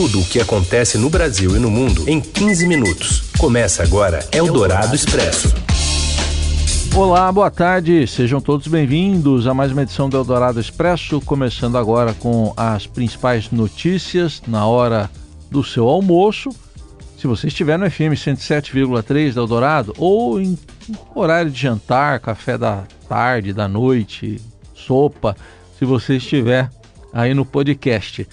Tudo o que acontece no Brasil e no mundo em 15 minutos. Começa agora Eldorado Expresso. Olá, boa tarde. Sejam todos bem-vindos a mais uma edição do Eldorado Expresso, começando agora com as principais notícias na hora do seu almoço. Se você estiver no FM 107,3 da Eldorado ou em horário de jantar, café da tarde, da noite, sopa, se você estiver aí no podcast.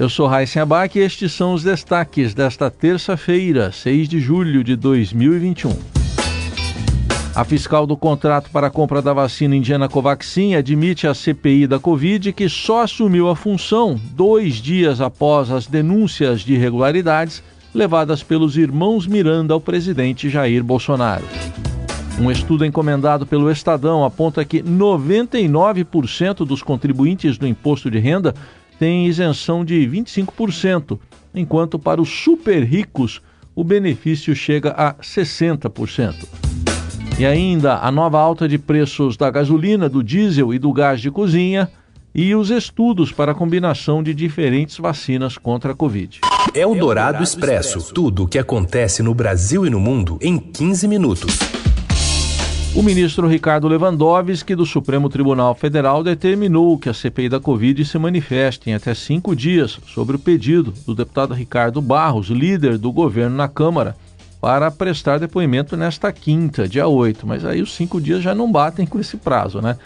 Eu sou Raíssen Abac e estes são os destaques desta terça-feira, 6 de julho de 2021. A fiscal do contrato para a compra da vacina indiana Covaxin admite à CPI da Covid que só assumiu a função dois dias após as denúncias de irregularidades levadas pelos irmãos Miranda ao presidente Jair Bolsonaro. Um estudo encomendado pelo Estadão aponta que 99% dos contribuintes do imposto de renda têm isenção de 25%, enquanto para os super ricos o benefício chega a 60%. E ainda a nova alta de preços da gasolina, do diesel e do gás de cozinha e os estudos para a combinação de diferentes vacinas contra a Covid. É o Dourado Expresso. Tudo o que acontece no Brasil e no mundo em 15 minutos. O ministro Ricardo Lewandowski, do Supremo Tribunal Federal, determinou que a CPI da Covid se manifeste em até cinco dias sobre o pedido do deputado Ricardo Barros, líder do governo na Câmara, para prestar depoimento nesta quinta, dia 8. Mas aí os cinco dias já não batem com esse prazo, né?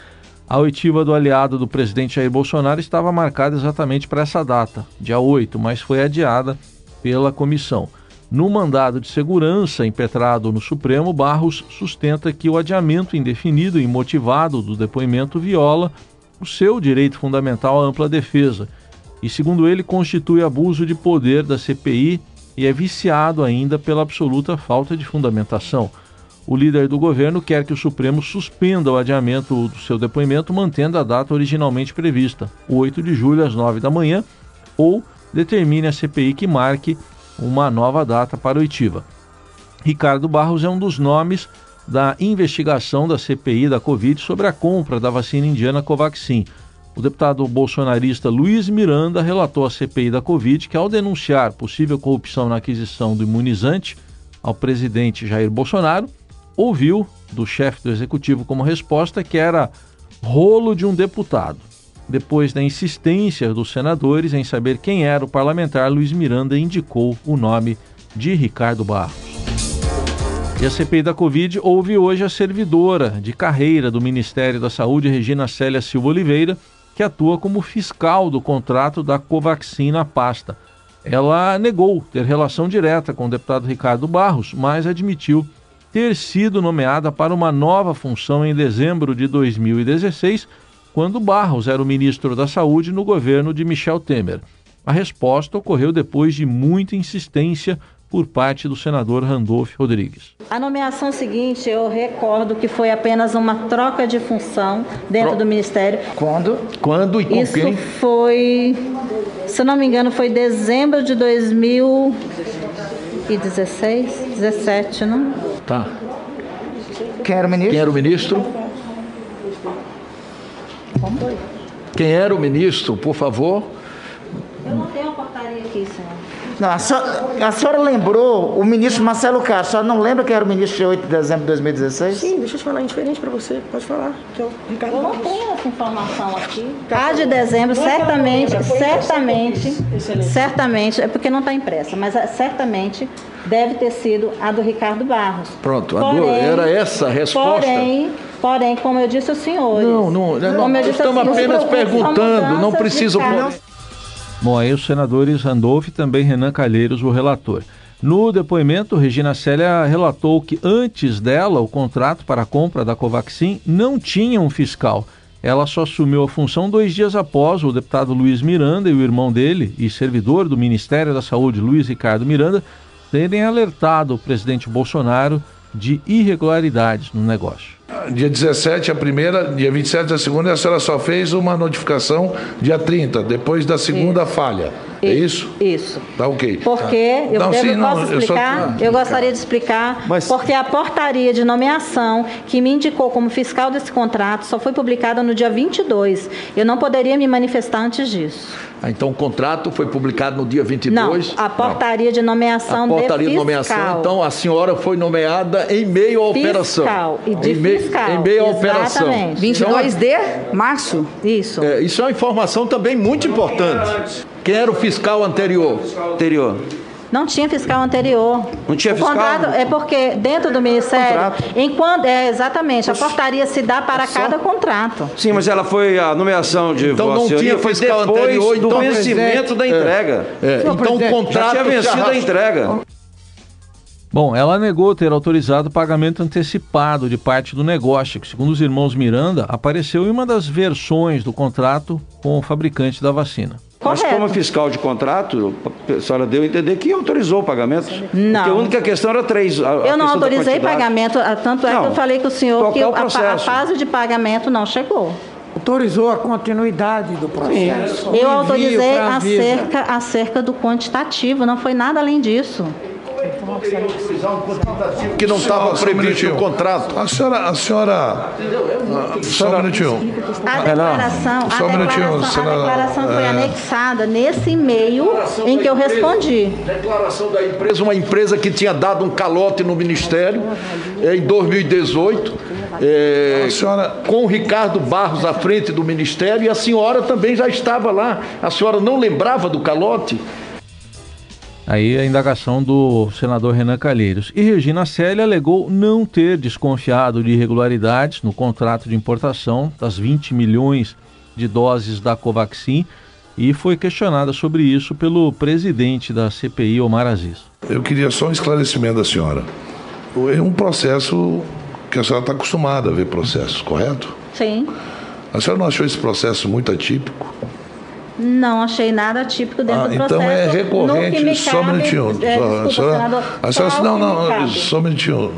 A oitiva do aliado do presidente Jair Bolsonaro estava marcada exatamente para essa data, dia 8, mas foi adiada pela comissão. No mandado de segurança impetrado no Supremo, Barros sustenta que o adiamento indefinido e imotivado do depoimento viola o seu direito fundamental à ampla defesa e, segundo ele, constitui abuso de poder da CPI e é viciado ainda pela absoluta falta de fundamentação. O líder do governo quer que o Supremo suspenda o adiamento do seu depoimento, mantendo a data originalmente prevista, 8 de julho às 9 da manhã, ou determine a CPI que marque uma nova data para oitiva. Ricardo Barros é um dos nomes da investigação da CPI da Covid sobre a compra da vacina indiana Covaxin. O deputado bolsonarista Luiz Miranda relatou à CPI da Covid que, ao denunciar possível corrupção na aquisição do imunizante ao presidente Jair Bolsonaro, ouviu do chefe do executivo como resposta que era rolo de um deputado. Depois da insistência dos senadores em saber quem era o parlamentar, Luiz Miranda indicou o nome de Ricardo Barros. E a CPI da Covid ouve hoje a servidora de carreira do Ministério da Saúde, Regina Célia Silva Oliveira, que atua como fiscal do contrato da Covaxin na pasta. Ela negou ter relação direta com o deputado Ricardo Barros, mas admitiu ter sido nomeada para uma nova função em dezembro de 2016 quando Barros era o ministro da Saúde no governo de Michel Temer. A resposta ocorreu depois de muita insistência por parte do senador Randolph Rodrigues. A nomeação seguinte, eu recordo que foi apenas uma troca de função dentro Pro... do Ministério. Quando? Quando e com Isso quem? foi, se não me engano, foi dezembro de 2016, 17, não? Tá. Quem era o ministro? Quem era o ministro? Quem era o ministro, por favor? Eu não tenho a portaria aqui, senhor. Não, a, senhora, a senhora lembrou o ministro Marcelo Castro. A senhora não lembra quem era o ministro de 8 de dezembro de 2016? Sim, deixa eu te falar indiferente para você. Pode falar. Que é o Ricardo eu não tenho essa informação aqui. A de dezembro, certamente, certamente, certamente, é porque não está impressa, mas é, certamente deve ter sido a do Ricardo Barros. Pronto, porém, era essa a resposta. Porém, porém, como eu disse aos senhores. Não, não, não, não estamos apenas perguntando, não preciso. Bom, aí os senadores Randolph e também Renan Calheiros, o relator. No depoimento, Regina Célia relatou que antes dela, o contrato para a compra da Covaxin não tinha um fiscal. Ela só assumiu a função dois dias após o deputado Luiz Miranda e o irmão dele, e servidor do Ministério da Saúde, Luiz Ricardo Miranda, terem alertado o presidente Bolsonaro de irregularidades no negócio. Dia 17 a primeira, dia 27 a segunda, a senhora só fez uma notificação dia 30, depois da segunda isso. falha. É isso? Isso. Tá ok. Porque, eu, não, devo, sim, não, posso explicar? Eu, só... eu gostaria de explicar, Mas... porque a portaria de nomeação que me indicou como fiscal desse contrato só foi publicada no dia 22. Eu não poderia me manifestar antes disso. Ah, então o contrato foi publicado no dia 22? Não, a portaria de nomeação a portaria de, de nomeação. Então a senhora foi nomeada em meio à operação. Fiscal e de em meio, fiscal. Em meio à operação. 22 de março? Isso. É, isso é uma informação também muito importante. Quem era o fiscal anterior? Anterior. Não tinha fiscal anterior. Não tinha o fiscal? Contrato é porque dentro do Ministério, Contrato. enquanto é exatamente, a portaria se dá para cada contrato. Sim, mas ela foi a nomeação de Então não tinha foi fiscal depois anterior, do então, vencimento da entrega. É, então o Já contrato tinha vencido a entrega. Bom, ela negou ter autorizado o pagamento antecipado de parte do negócio, que, segundo os irmãos Miranda, apareceu em uma das versões do contrato com o fabricante da vacina. Mas Correto. como fiscal de contrato, a senhora deu a entender que autorizou o pagamento. Não. Porque a única questão era três. a- a Eu não autorizei pagamento, ah, tanto é Não, que eu falei com o senhor que o a, a fase de pagamento não chegou. Autorizou a continuidade do processo. Eu autorizei acerca, acerca do quantitativo, não foi nada além disso. Que não estava previsto no contrato. A senhora. A senhora só um minutinho. A É, declaração, Só um a minutinho, declaração, a declaração foi É. anexada nesse e-mail em que eu respondi. Declaração da empresa, uma empresa que tinha dado um calote no Ministério eh, em 2018, eh, A senhora- com o Ricardo Barros à frente do Ministério, e a senhora também já estava lá. A senhora não lembrava do calote? Aí a indagação do senador Renan Calheiros. E Regina Célia alegou não ter desconfiado de irregularidades no contrato de importação das 20 milhões de doses da Covaxin e foi questionada sobre isso pelo presidente da CPI, Omar Aziz. Eu queria só um esclarecimento da senhora. É um processo que a senhora está acostumada a ver processos, correto? Sim. A senhora não achou esse processo muito atípico? Não achei nada típico dentro Ah, do então processo. é que me recorrente, só um cabe- minutinho. é, desculpa, a senhora- senador, a senhora- não, não, cabe. só um minutinho.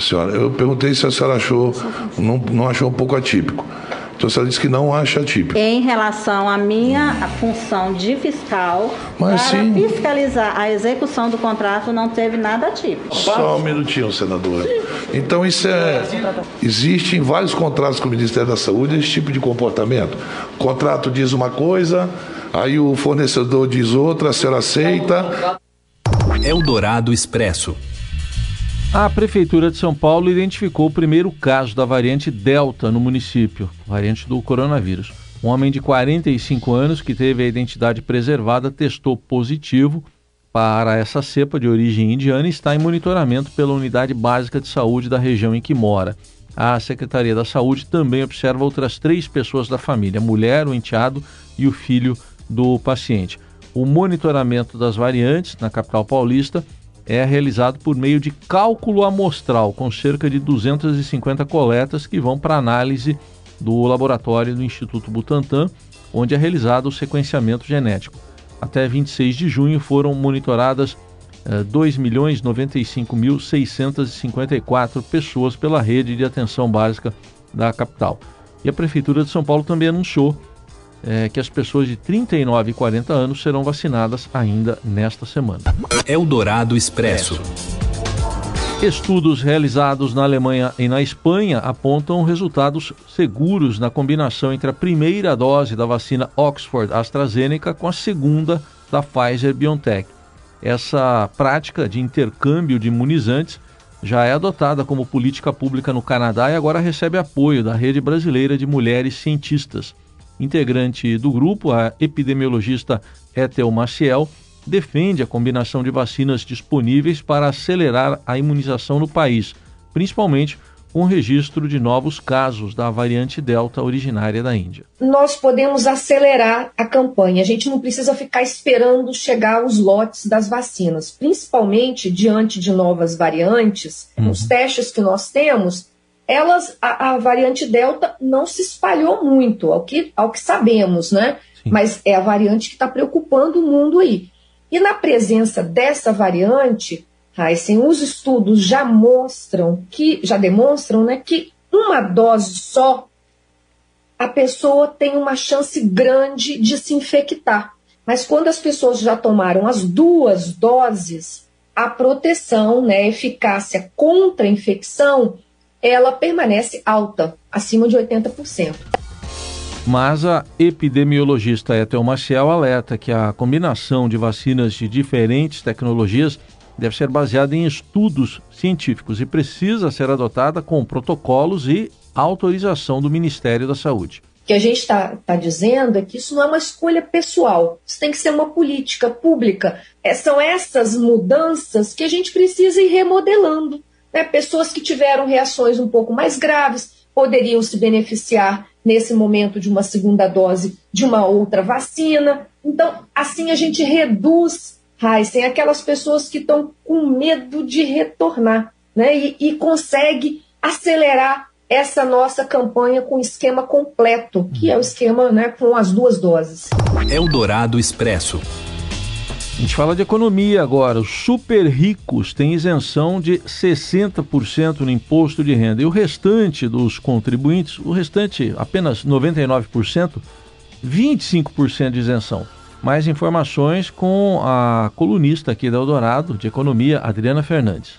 Senhora, eu perguntei se a senhora achou, não, não achou um pouco atípico. Então a senhora disse que não acha atípico. Em relação à minha função de fiscal, Mas para sim. fiscalizar a execução do contrato, não teve nada típico. Só um minutinho, senador. Então isso é. Existe em vários contratos com o Ministério da Saúde esse tipo de comportamento. O contrato diz uma coisa, aí o fornecedor diz outra, a senhora aceita. Eldorado Expresso. A Prefeitura de São Paulo identificou o primeiro caso da variante Delta no município, variante do coronavírus. Um homem de 45 anos que teve a identidade preservada testou positivo para essa cepa de origem indiana e está em monitoramento pela Unidade Básica de Saúde da região em que mora. A Secretaria da Saúde também observa outras três pessoas da família: a mulher, o enteado e o filho do paciente. O monitoramento das variantes na capital paulista é realizado por meio de cálculo amostral, com cerca de 250 coletas que vão para análise do laboratório do Instituto Butantan, onde é realizado o sequenciamento genético. Até 26 de junho foram monitoradas eh, 2.095.654 pessoas pela rede de atenção básica da capital. E a Prefeitura de São Paulo também anunciou eh, que as pessoas de 39 e 40 anos serão vacinadas ainda nesta semana. Eldorado Expresso. Estudos realizados na Alemanha e na Espanha apontam resultados seguros na combinação entre a primeira dose da vacina Oxford AstraZeneca com a segunda da Pfizer BioNTech. Essa prática de intercâmbio de imunizantes já é adotada como política pública no Canadá e agora recebe apoio da Rede Brasileira de Mulheres Cientistas. Integrante do grupo, a epidemiologista Ethel Maciel, defende a combinação de vacinas disponíveis para acelerar a imunização no país, principalmente com o registro de novos casos da variante Delta originária da Índia. Nós podemos acelerar a campanha. A gente não precisa ficar esperando chegar os lotes das vacinas, principalmente diante de novas variantes. Uhum. Os testes que nós temos, elas, a, a variante Delta não se espalhou muito, ao que, ao que sabemos, né? Sim. Mas é a variante que está preocupando o mundo aí. E na presença dessa variante, Heisen, os estudos já mostram que, já demonstram, né, que uma dose só a pessoa tem uma chance grande de se infectar. Mas quando as pessoas já tomaram as duas doses, a proteção, né, a eficácia contra a infecção, ela permanece alta, acima de 80%. Mas a epidemiologista Ethel Maciel alerta que a combinação de vacinas de diferentes tecnologias deve ser baseada em estudos científicos e precisa ser adotada com protocolos e autorização do Ministério da Saúde. O que a gente está tá dizendo é que isso não é uma escolha pessoal, isso tem que ser uma política pública. É, são essas mudanças que a gente precisa ir remodelando. Né? Pessoas que tiveram reações um pouco mais graves poderiam se beneficiar nesse momento de uma segunda dose de uma outra vacina. Então, assim a gente reduz, Heisen, aquelas pessoas que estão com medo de retornar né? e, e consegue acelerar essa nossa campanha com esquema completo, que é o esquema né, com as duas doses. Eldorado Expresso. A gente fala de economia agora. Os super ricos têm isenção de 60% no imposto de renda. E o restante dos contribuintes, o restante, apenas 99%, 25% de isenção. Mais informações com a colunista aqui da Eldorado de Economia, Adriana Fernandes.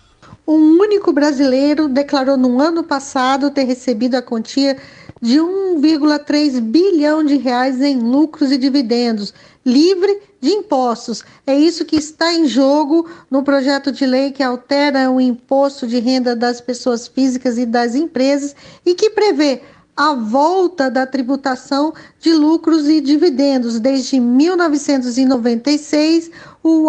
Um único brasileiro declarou no ano passado ter recebido a quantia de 1,3 bilhão de reais em lucros e dividendos, livre de impostos. É isso que está em jogo no projeto de lei que altera o imposto de renda das pessoas físicas e das empresas e que prevê a volta da tributação de lucros e dividendos. Desde 1996,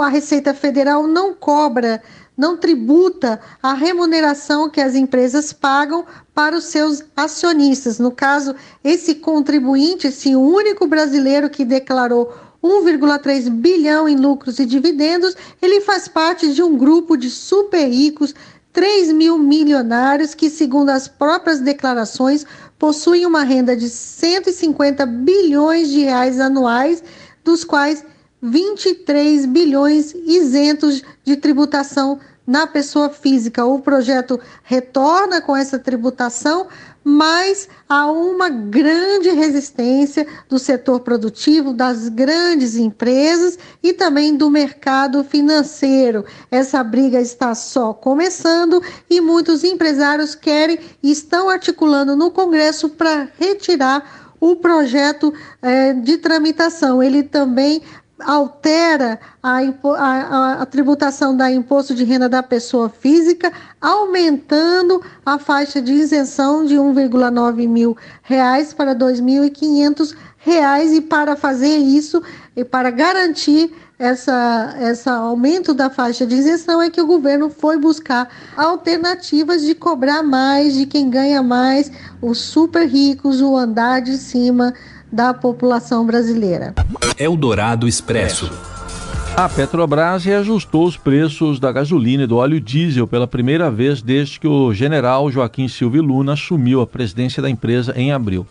a Receita Federal não cobra não tributa a remuneração que as empresas pagam para os seus acionistas. No caso, esse contribuinte, esse único brasileiro que declarou 1,3 bilhão em lucros e dividendos, ele faz parte de um grupo de super ricos, 3 mil milionários que, segundo as próprias declarações, possuem uma renda de 150 bilhões de reais anuais, dos quais 23 bilhões isentos de tributação na pessoa física. O projeto retorna com essa tributação, mas há uma grande resistência do setor produtivo, das grandes empresas e também do mercado financeiro. Essa briga está só começando e muitos empresários querem e estão articulando no Congresso para retirar o projeto eh, de tramitação. Ele também altera a, a, a, tributação da imposto de renda da pessoa física, aumentando a faixa de isenção de 1,9 mil reais para 2.500 reais. E para fazer isso e para garantir essa, essa aumento da faixa de isenção é que o governo foi buscar alternativas de cobrar mais de quem ganha mais, os super ricos, o andar de cima da população brasileira. Eldorado Expresso. A Petrobras reajustou os preços da gasolina e do óleo diesel pela primeira vez desde que o general Joaquim Silva Luna assumiu a presidência da empresa em abril.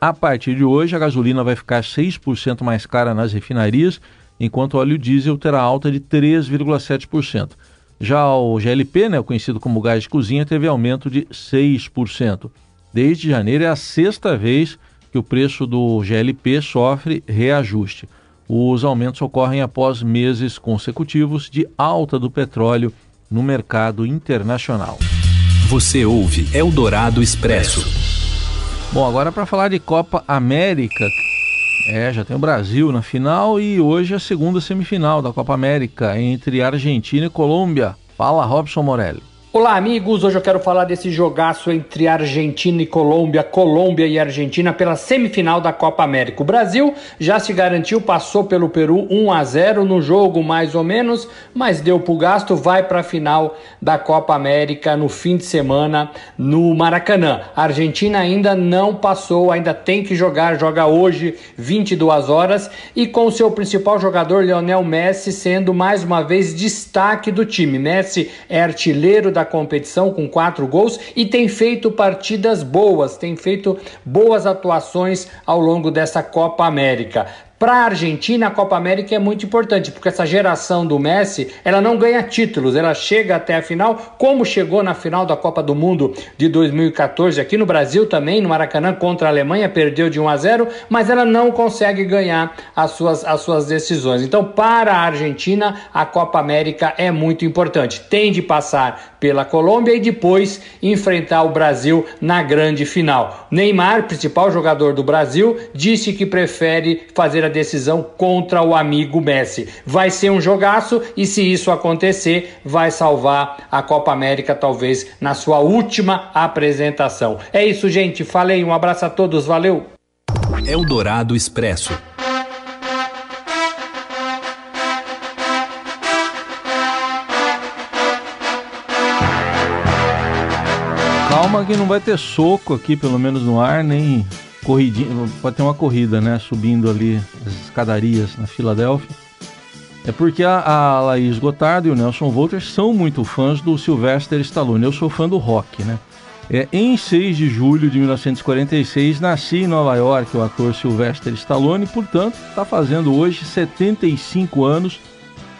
A partir de hoje, a gasolina vai ficar 6% mais cara nas refinarias, enquanto o óleo diesel terá alta de 3,7%. Já o GLP, né, conhecido como gás de cozinha, teve aumento de 6%. Desde janeiro é a sexta vez que o preço do GLP sofre reajuste. Os aumentos ocorrem após meses consecutivos de alta do petróleo no mercado internacional. Você ouve Eldorado Expresso. Bom, agora para falar de Copa América. É, já tem o Brasil na final e hoje a segunda semifinal da Copa América entre Argentina e Colômbia. Fala, Robson Morelli. Olá, amigos. Hoje eu quero falar desse jogaço entre Argentina e Colômbia, Colômbia e Argentina pela semifinal da Copa América. O Brasil já se garantiu, passou pelo Peru 1 a 0 no jogo, mais ou menos, mas deu pro gasto, vai para a final da Copa América no fim de semana no Maracanã. A Argentina ainda não passou, ainda tem que jogar, joga hoje 22 horas e com seu principal jogador Lionel Messi sendo mais uma vez destaque do time. Messi é artilheiro da competição com quatro gols e tem feito partidas boas, tem feito boas atuações ao longo dessa Copa América. Para a Argentina, a Copa América é muito importante, porque essa geração do Messi, ela não ganha títulos, ela chega até a final, como chegou na final da Copa do Mundo de 2014 aqui no Brasil também, no Maracanã contra a Alemanha, perdeu de 1 a 0, mas ela não consegue ganhar as suas, as suas decisões. Então, para a Argentina, a Copa América é muito importante. Tem de passar pela Colômbia e depois enfrentar o Brasil na grande final. Neymar, principal jogador do Brasil, disse que prefere fazer a decisão contra o amigo Messi. Vai ser um jogaço e se isso acontecer, vai salvar a Copa América talvez na sua última apresentação. É isso, gente. Falei, um abraço a todos, valeu. Eldorado Expresso. Calma que não vai ter soco aqui, pelo menos no ar, nem corridinha. Pode ter uma corrida, né? Subindo ali as escadarias na Filadélfia. É porque a, a Laís Gotardo e o Nelson Volter são muito fãs do Sylvester Stallone. Eu sou fã do rock, né? É, em 6 de julho de 1946, nasci em Nova York o ator Sylvester Stallone, portanto, está fazendo hoje 75 anos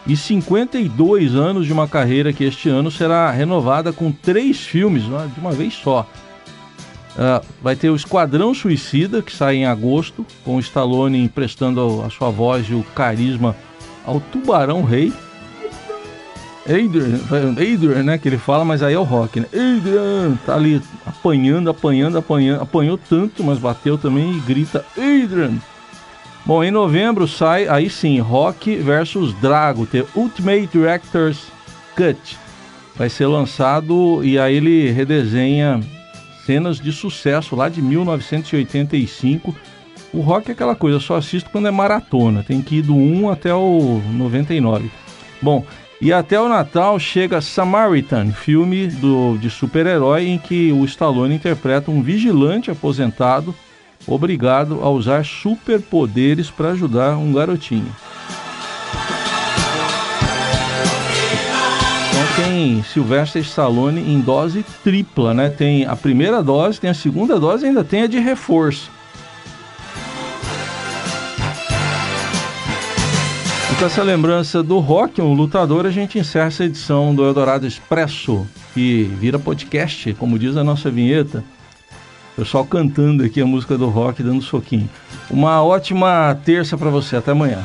e 52 anos de uma carreira que este ano será renovada com três filmes né, de uma vez só. Uh, vai ter o Esquadrão Suicida, que sai em agosto, com o Stallone emprestando a sua voz e o carisma ao Tubarão Rei. Adrian, Adrian, né, que ele fala, mas aí é o rock, né? Adrian, tá ali apanhando, apanhando, apanhando, apanhou tanto, mas bateu também e grita Adrian. Bom, em novembro sai, aí sim, Rock versus Drago, The Ultimate Director's Cut. Vai ser lançado e aí ele redesenha cenas de sucesso lá de 1985. O rock é aquela coisa, só assisto quando é maratona, tem que ir do 1 até o 99. Bom, e até o Natal chega Samaritan, filme do, de super-herói em que o Stallone interpreta um vigilante aposentado obrigado a usar superpoderes para ajudar um garotinho. Tem Sylvester Stallone em dose tripla, né? Tem a primeira dose, tem a segunda dose e ainda tem a de reforço. E com essa lembrança do rock, um lutador, a gente encerra essa edição do Eldorado Expresso, que vira podcast, como diz a nossa vinheta. Pessoal cantando aqui a música do rock, dando soquinho. Uma ótima terça para você. Até amanhã.